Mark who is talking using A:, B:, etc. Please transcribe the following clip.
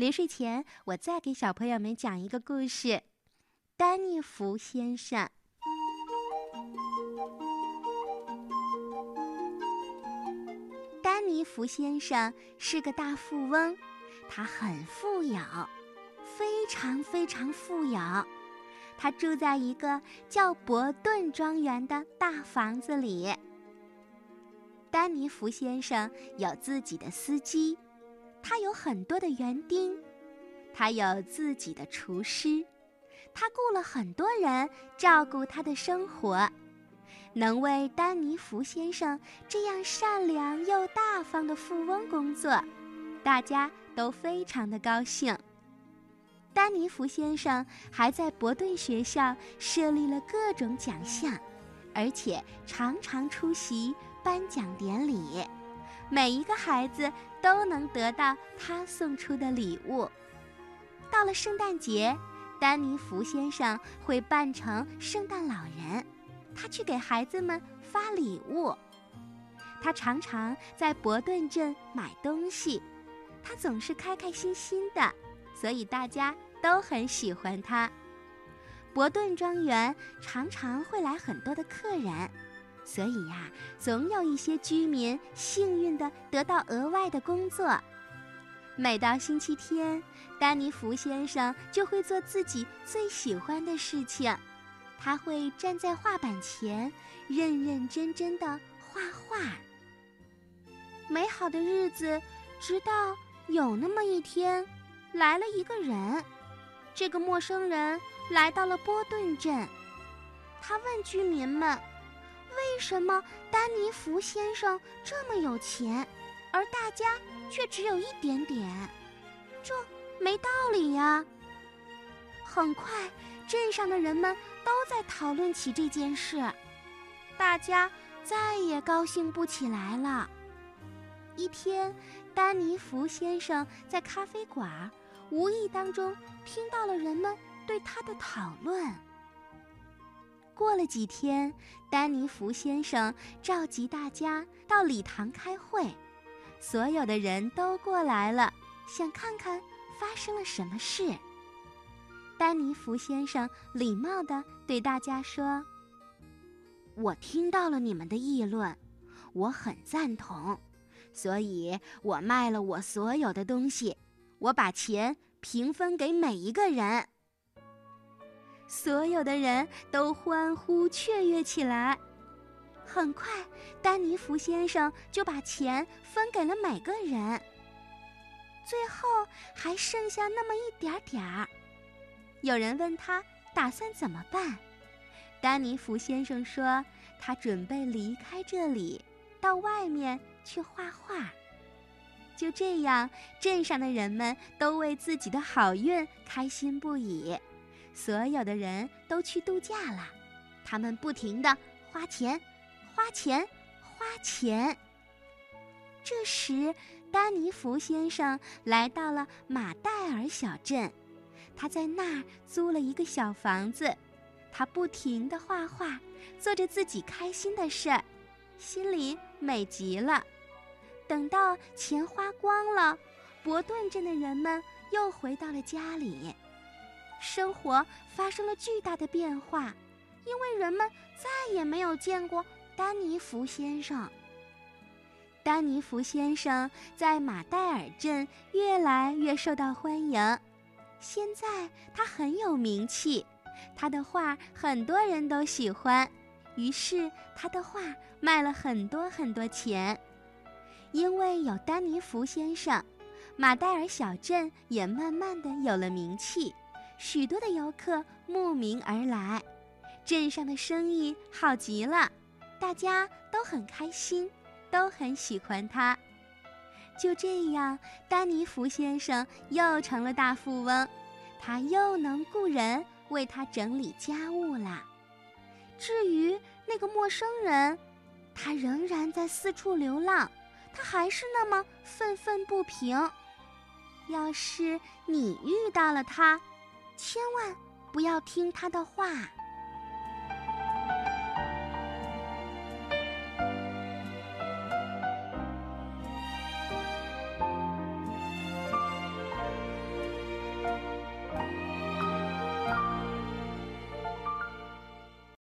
A: 临睡前，我再给小朋友们讲一个故事：丹尼弗先生。丹尼弗先生是个大富翁，他很富有，非常非常富有。他住在一个叫伯顿庄园的大房子里。丹尼弗先生有自己的司机。他有很多的园丁，他有自己的厨师，他雇了很多人照顾他的生活。能为丹尼弗先生这样善良又大方的富翁工作，大家都非常的高兴。丹尼弗先生还在伯顿学校设立了各种奖项，而且常常出席颁奖典礼。每一个孩子都能得到他送出的礼物。到了圣诞节，丹尼弗先生会扮成圣诞老人，他去给孩子们发礼物。他常常在伯顿镇买东西，他总是开开心心的，所以大家都很喜欢他。伯顿庄园常常会来很多的客人。所以呀，总有一些居民幸运地得到额外的工作。每到星期天，丹尼弗先生就会做自己最喜欢的事情，他会站在画板前，认认真真地画画。美好的日子，直到有那么一天，来了一个人。这个陌生人来到了波顿镇，他问居民们。为什么丹尼弗先生这么有钱，而大家却只有一点点？这没道理呀！很快，镇上的人们都在讨论起这件事，大家再也高兴不起来了。一天，丹尼弗先生在咖啡馆无意当中听到了人们对他的讨论。过了几天，丹尼弗先生召集大家到礼堂开会，所有的人都过来了，想看看发生了什么事。丹尼弗先生礼貌地对大家说：“我听到了你们的议论，我很赞同，所以我卖了我所有的东西，我把钱平分给每一个人。”所有的人都欢呼雀跃起来。很快，丹尼弗先生就把钱分给了每个人。最后还剩下那么一点点儿。有人问他打算怎么办，丹尼弗先生说：“他准备离开这里，到外面去画画。”就这样，镇上的人们都为自己的好运开心不已。所有的人都去度假了，他们不停的花钱，花钱，花钱。这时，丹尼弗先生来到了马戴尔小镇，他在那儿租了一个小房子，他不停的画画，做着自己开心的事儿，心里美极了。等到钱花光了，伯顿镇的人们又回到了家里。生活发生了巨大的变化，因为人们再也没有见过丹尼弗先生。丹尼弗先生在马戴尔镇越来越受到欢迎，现在他很有名气，他的画很多人都喜欢，于是他的画卖了很多很多钱。因为有丹尼弗先生，马戴尔小镇也慢慢的有了名气。许多的游客慕名而来，镇上的生意好极了，大家都很开心，都很喜欢他。就这样，丹尼弗先生又成了大富翁，他又能雇人为他整理家务了。至于那个陌生人，他仍然在四处流浪，他还是那么愤愤不平。要是你遇到了他，千万不要听他的话。